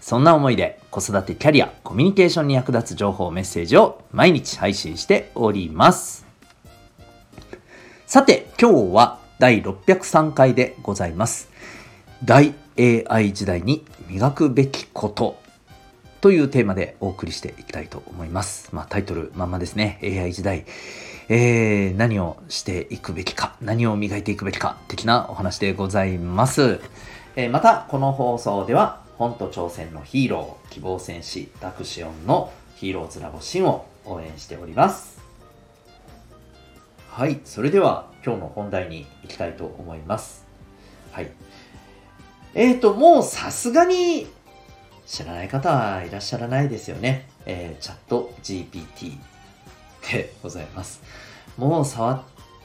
そんな思いで子育てキャリア、コミュニケーションに役立つ情報、メッセージを毎日配信しております。さて、今日は第603回でございます。大 AI 時代に磨くべきことというテーマでお送りしていきたいと思います。まあタイトルまんまですね。AI 時代。えー、何をしていくべきか、何を磨いていくべきか、的なお話でございます。えー、また、この放送では、本と挑戦のヒーロー、希望戦士、ダクシオンのヒーローズラボシンを応援しております。はい、それでは今日の本題に行きたいと思います。はい。えーと、もうさすがに知らない方はいらっしゃらないですよね。えー、チャット GPT でございます。もう触っ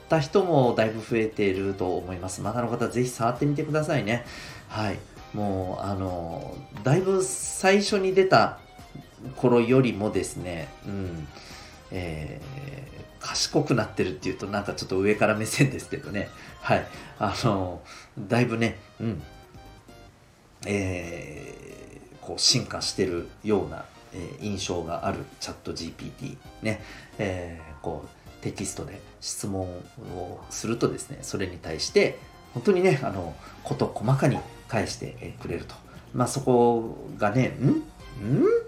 た人もだいぶ増えていると思います。まだの方ぜひ触ってみてくださいね。はい。もうあのだいぶ最初に出た頃よりもですね、うんえー、賢くなってるっていうとなんかちょっと上から目線ですけどね。はい。あのだいぶねうんえー、こう進化してるような、えー、印象があるチャット GPT ね、えー、こうテキストで質問をするとですねそれに対して本当にねあの事細かに返してくれると。まあそこがね、ん？ん？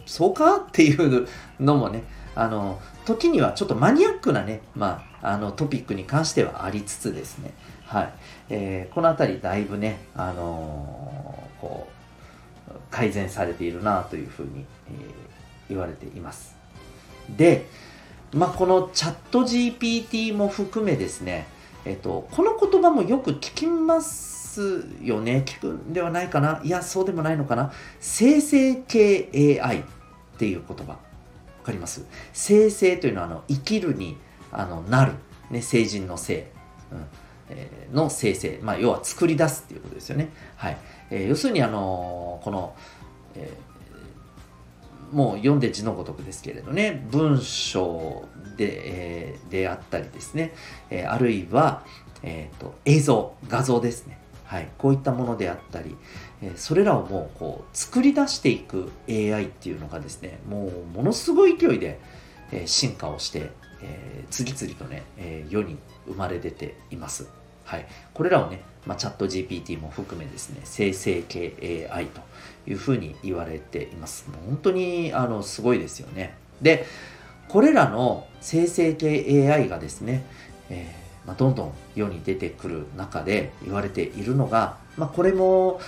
そうか？っていうのもね、あの、時にはちょっとマニアックなね、まあ、あのトピックに関してはありつつですね、はい。えー、このあたりだいぶね、あのー、こう、改善されているなというふうに、えー、言われています。で、まあ、このチャット GPT も含めですね、えっと、この言葉もよく聞きますますよね。聞くんではないかな。いや、そうでもないのかな。生成系 AI っていう言葉。わかります？生成というのはあの生きるにあのなる、ね、成人の性、うんえー、の生成、まあ、要は作り出すっていうことですよね。はいえー、要するにあのこの、えー、もう読んで字のごとくですけれどね文章で,、えー、であったりですね、えー、あるいは、えーと映像画像ですねはい、こういったものであったり、えそれらをもうこう作り出していく AI っていうのがですねもうものすごい勢いで、え進化をして、えー、次々とね、え、世に生まれ出ています。はい、これらをね、まあ、チャット GPT も含めですね生成系 AI というふうに言われています。もう本当にあのすごいですよね。でこれらの生成系 AI がですね、えーまあ、どんどん世に出てくる中で言われているのが、まあ、これも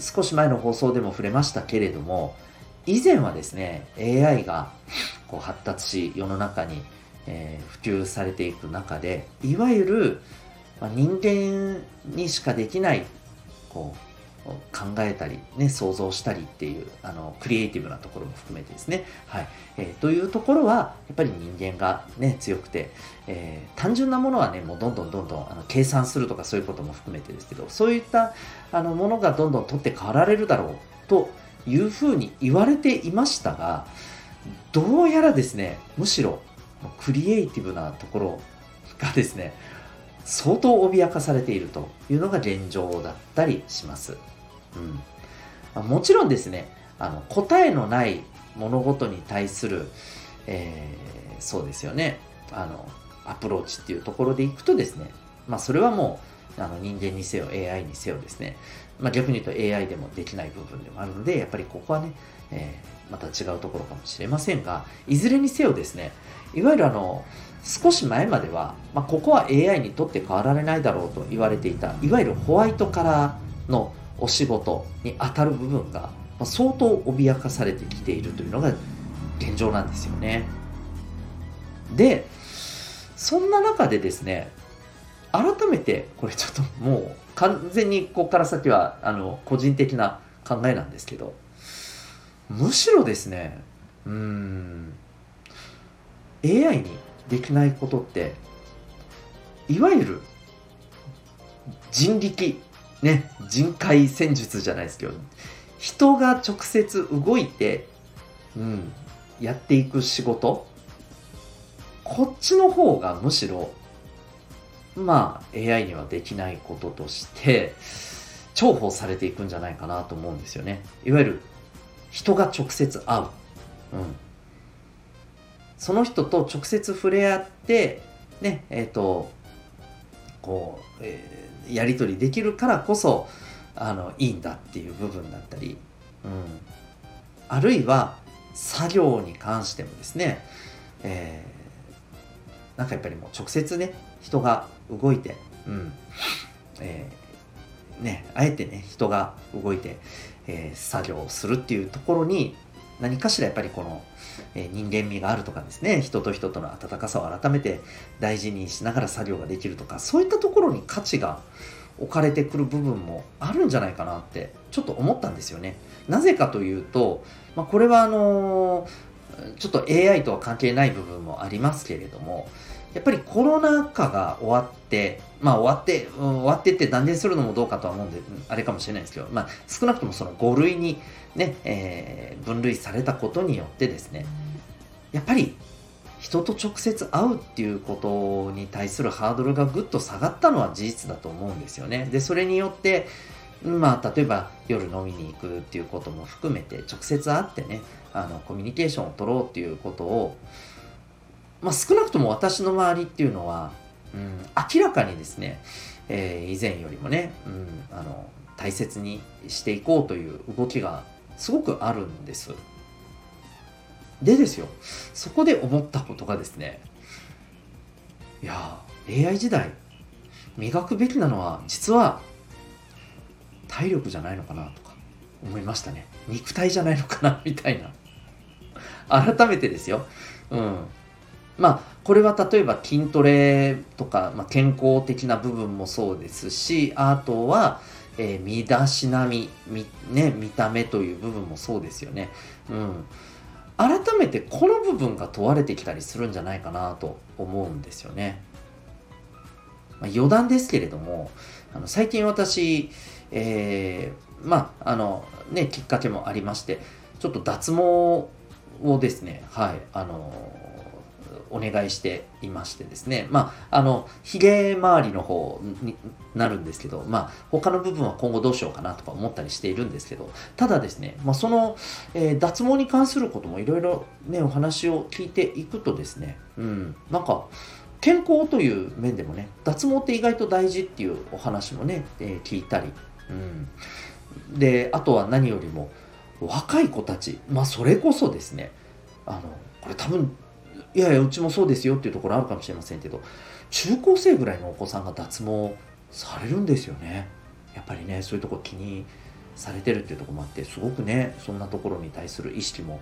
少し前の放送でも触れましたけれども以前はですね AI がこう発達し世の中に、えー、普及されていく中でいわゆる、人間にしかできないこう考えたり、ね、想像したりっていうあのクリエイティブなところも含めてですね、はいえー、というところはやっぱり人間が、ね、強くて、えー、単純なものはねもうどんどんどんどんあの計算するとかそういうことも含めてですけどそういったあのものがどんどん取って代わられるだろうというふうに言われていましたがどうやらですねむしろクリエイティブなところがですね相当脅かされているというのが現状だったりします。うん。ま、もちろんですねあの答えのない物事に対する、えー、そうですよね。あのアプローチっていうところでいくとですね、まあ、それはもうあの人間にせよ AI にせよですね、まあ、逆に言うと AI でもできない部分でもあるのでやっぱりここはね、えー、また違うところかもしれませんがいずれにせよですねいわゆるあの少し前までは、まあ、ここは AI にとって変わられないだろうと言われていたいわゆるホワイトカラーのお仕事に当たる部分が相当脅かされてきているというのが現状なんですよね。で、そんな中でですね、改めて、これちょっともう完全にここから先はあの個人的な考えなんですけど、むしろですね、うん AI にできないことっていわゆる人力ね人海戦術じゃないですけど人が直接動いて、うん、やっていく仕事。こっちの方がむしろまあ AI にはできないこととして重宝されていくんじゃないかなと思うんですよね。いわゆる人が直接会う、うん、その人と直接触れ合ってねえっ、ー、とこう、えー、やり取りできるからこそあのいいんだっていう部分だったり、うん、あるいは作業に関してもですね、えー、なんかやっぱりもう直接ね人が動いて、うん。えー、ね、あえてね人が動いて、えー、作業をするっていうところに何かしらやっぱりこの、え人間味があるとかですね人と人との温かさを改めて大事にしながら作業ができるとかそういったところに価値が置かれてくる部分もあるんじゃないかなってちょっと思ったんですよね。なぜかというと、まあ、これはあのー、ちょっと AI とは関係ない部分もありますけれどもやっぱりコロナ禍が終わってまあ終わって、うん、終わってって断念するのもどうかとは思うんであれかもしれないですけど、まあ、少なくともその5類にね、えー、分類されたことによってですねやっぱり人と直接会うっていうことに対するハードルがぐっと下がったのは事実だと思うんですよね。で、それによって、まあ、例えば夜飲みに行くっていうことも含めて、直接会ってね、あの、コミュニケーションを取ろうっていうことを、まあ、少なくとも私の周りっていうのは、うん、明らかにですね、えー、以前よりもね、うん、あの、大切にしていこうという動きがすごくあるんです。でですよ、そこで思ったことがですね、いや、AI 時代、磨くべきなのは、実は、体力じゃないのかなとか思いましたね。肉体じゃないのかなみたいな。改めてですよ。うん。まあ、これは例えば筋トレとか、まあ、健康的な部分もそうですし、あとは、えー、身だしなみ、み、ね、見た目という部分もそうですよね。うん。改めてこの部分が問われてきたりするんじゃないかなと思うんですよね。まあ、余談ですけれども、あの最近私、えー、まあ、あの、ね、きっかけもありまして、ちょっと脱毛をですね、はい、あの、お願いしていましてですね、まあ、あの、髭周りの方になるんですけど、まあ、他の部分は今後どうしようかなとか思ったりしているんですけど、ただですね、まあ、その、えー、脱毛に関することもいろいろね、お話を聞いていくとですね、うん、なんか、健康という面でもね、脱毛って意外と大事っていうお話もね、えー、聞いたり、うん。で、あとは何よりも、若い子たち、まあ、それこそですね、あの、これ多分いやいやうちもそうですよっていうところあるかもしれませんけど中高生ぐらいのお子さんが脱毛されるんですよね。やっぱりねそういうとこ気にされてるっていうとこもあってすごくねそんなところに対する意識も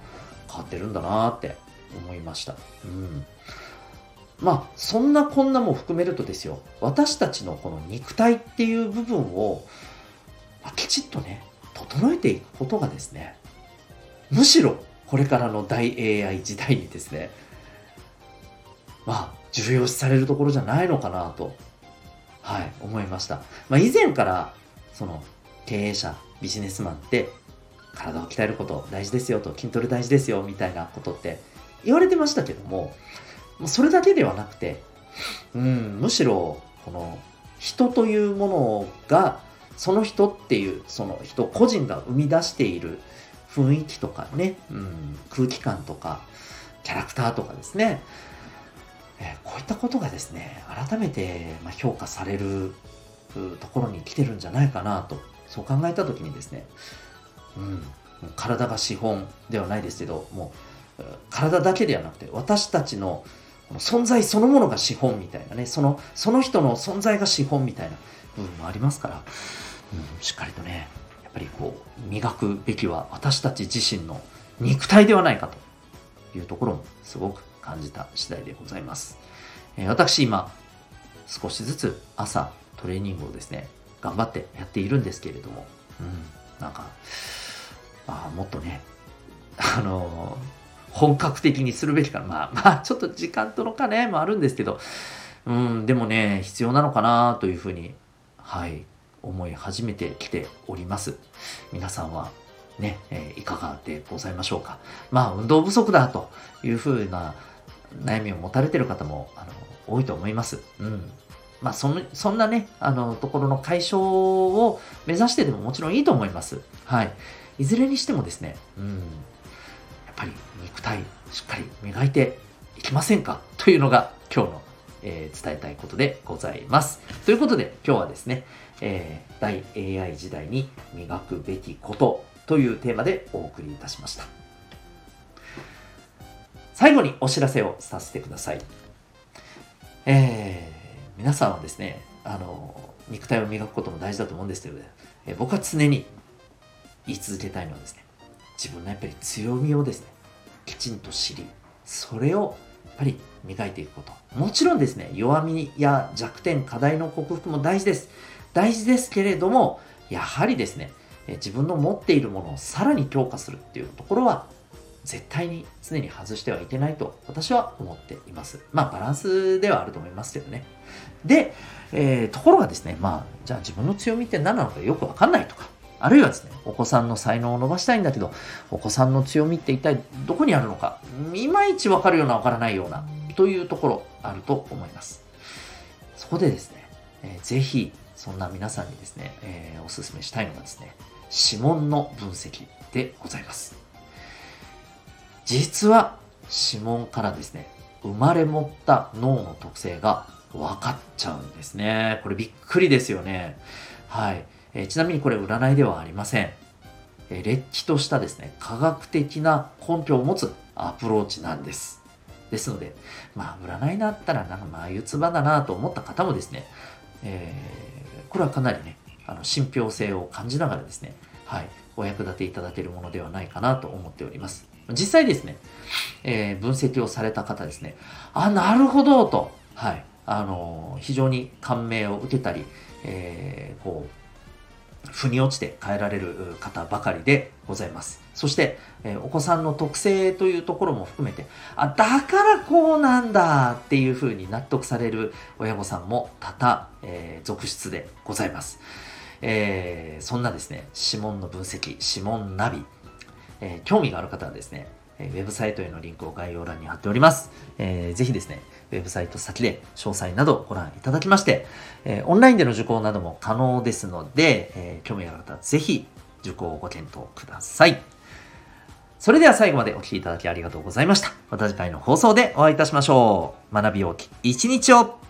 変わってるんだなって思いました。うん。まあそんなこんなも含めるとですよ私たちのこの肉体っていう部分を、まあ、きちっとね整えていくことがですねむしろこれからの大 AI 時代にですねまあ、重要視されるところじゃないのかなと、はい、思いました。まあ、以前から、その、経営者、ビジネスマンって、体を鍛えること大事ですよと、筋トレ大事ですよ、みたいなことって言われてましたけども、それだけではなくて、うん、むしろ、この、人というものが、その人っていう、その人個人が生み出している雰囲気とかね、うん、空気感とか、キャラクターとかですね、えこういったことがですね、改めて評価されるところに来てるんじゃないかなと、そう考えたときにですね、うん、体が資本ではないですけど、もう体だけではなくて、私たちの存在そのものが資本みたいなね、そのその人の存在が資本みたいな部分もありますから、うん、しっかりとね、やっぱりこう、磨くべきは私たち自身の肉体ではないかというところもすごく感じた次第でございます。えー、私今、少しずつ朝トレーニングをですね、頑張ってやっているんですけれども、うん、なんか、あもっとね、あのー、本格的にするべきかな。まあまあ、ちょっと時間との兼ね合いもあるんですけど、うん、でもね、必要なのかなというふうに、はい、思い始めてきております。皆さんはね、えー、いかがでございましょうか。まあ、運動不足だというふうな悩みを持たれてる方も、あの、多いと思います。うん。まあ、その、そんなね、あの、ところの解消を目指してでももちろんいいと思います。はい。いずれにしてもですね、うん。やっぱり肉体しっかり磨いていきませんか？というのが今日の、えー、伝えたいことでございます。ということで今日はですね、えー、大 AI 時代に磨くべきことというテーマでお送りいたしました。最後にお知らせをさせてください。えー、皆さんはですね、あの、肉体を磨くことも大事だと思うんですけど、ね、え僕は常に言い続けたいのはですね、自分のやっぱり強みをですね、きちんと知り、それをやっぱり磨いていくこと。もちろんですね、弱みや弱点、課題の克服も大事です。大事ですけれども、やはりですね、自分の持っているものをさらに強化するっていうところは、絶対に常に外してはいけないと私は思っています。まあバランスではあると思いますけどね。で、えー、ところがですね、まあじゃあ自分の強みって何なのかよくわかんないとか、あるいはですね、お子さんの才能を伸ばしたいんだけど、お子さんの強みって一体どこにあるのか、いまいちわかるようなわからないような、というところあると思います。そこでですね、えー、ぜひ、そんな皆さんにですね、えー、お勧めしたいのがですね、指紋の分析でございます。実は指紋からですね、生まれ持った脳の特性が分かっちゃうんですね。これびっくりですよね。はい。えちなみにこれ占いではありません。えれっきとしたですね、科学的な根拠を持つアプローチなんです。ですので、まあ、占いだったら、なんか、まあ、四つ葉だなと思った方もですね、えー、これはかなりね、あの、信憑性を感じながらですね、はい、お役立ていただけるものではないかなと思っております。実際ですね、えー、分析をされた方ですね、あ、なるほどと、はい、あのー、非常に感銘を受けたり、えー、こう、腑に落ちて変えられる方ばかりでございます。そして、えお子さんの特性というところも含めて、あ、だからこうなんだっていうふうに納得される親御さんも多々、えー、続出でございます。えー、そんなですね、指紋の分析、指紋ナビ、えー、興味がある方はですね、ウェブサイトへのリンクを概要欄に貼っております。えー、ぜひですね、ウェブサイト先で詳細などご覧いただきまして、えー、オンラインでの受講なども可能ですので、えー、興味がある方はぜひ受講をご検討ください。それでは最後までお聴きいただきありがとうございました。また次回の放送でお会いいたしましょう。学び大き一日を